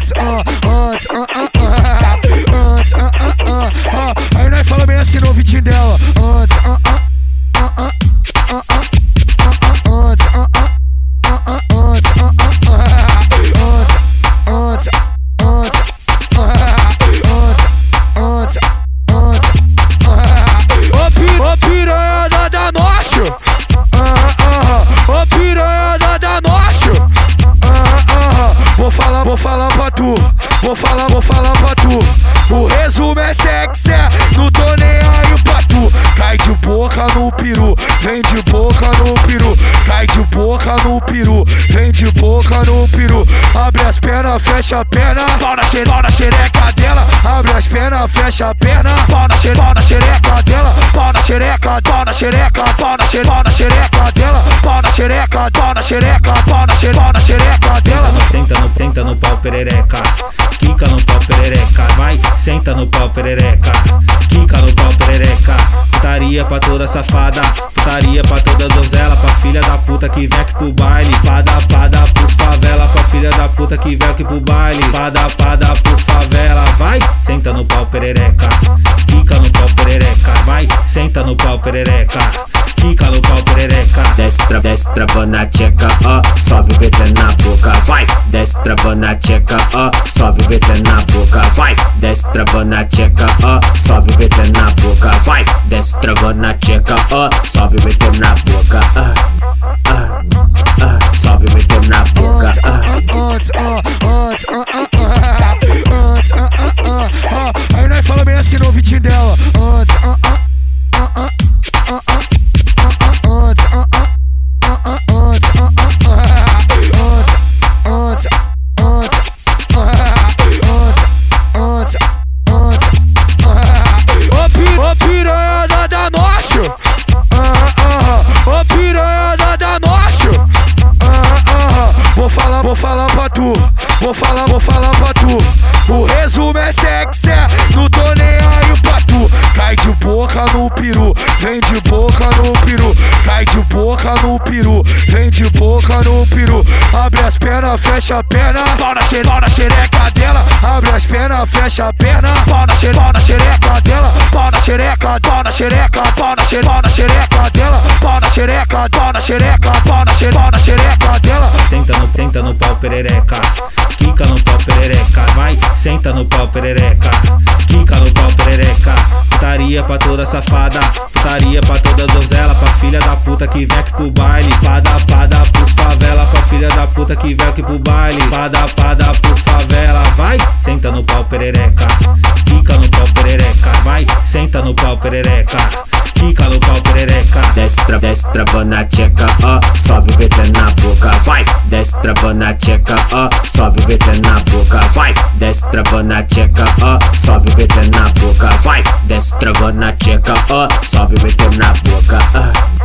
thoughts are boca no peru, vem de boca no peru. Abre as pernas, fecha a perna, pau na, xe- pau na xereca dela. Abre as pernas, fecha a perna, pau na, xe- pau na xereca dela. Pau na xereca, pau na xereca, pau na, xe- pau na xereca dela. Pau na xereca, pau na xereca, pau na, xereca dela. Senta no, senta no pau perereca. Quica no pau perereca. Vai, senta no pau perereca. Quica no pau perereca. Putaria pra toda safada. Putaria pra toda donzela. Pra filha da puta que vem aqui pro baile. Pada, pada pros favela. Pra filha da puta que vem aqui pro baile. Pada, pada pros favela. Vai, senta no pau perereca. Quica no pau perereca. Vai, senta no pau perereca. Quica no pau perereca. Desce, tra desce tcheca, ó, sobe o na boca, vai. Travando na tcheca, ó, sobe o na boca, vai. Desce travando na tcheca, ó, sobe o BT na boca, vai. Desce travando na tcheca, ó, sobe o BT na boca, ah, ah, ah, sobe o BT na boca, ah. ah, ah, ah, ah, ah, ah, ah, ah, ah. Aí nós fala bem assim no ouvidinho dela, ah, ah, ah, vou falar, pra tu, vou falar, vou falar pra tu. O resumo é sexy, não tô nem aí pra tu. Cai de boca no peru, vem de boca no peru. Cai de boca no peru, vem de boca no peru. Abre as pernas, fecha a perna, pau na, xe- pau na xereca dela. Abre as pernas, fecha a perna, pau na, xe- pau na xereca dela. Pau na xereca, pau na xereca, pau na, xe- pau na xereca dela. Pau xereca, pau na xereca, pau na, xe- pau na xereca dela. Senta no, no pau perereca. Quica no pau perereca. Vai, senta no pau perereca. Quica no pau perereca. Putaria pra toda safada. Putaria pra toda donzela. Pra filha da puta que vem aqui pro baile. Pada, pada puta que vem aqui pro baile. Pada, pada pros favela. Vai, senta no pau perereca. Quica no pau perereca. Vai, senta no pau perereca. Quica no pau perereca. Desce, tra desce travando na tcheca, ó, sobe o BT na boca, vai. Desce travando na tcheca, ó, sobe o BT na boca, vai. Desce travando na tcheca, ó, sobe o BT na boca, vai. Desce travando na tcheca, ó, sobe o BT na boca, ah.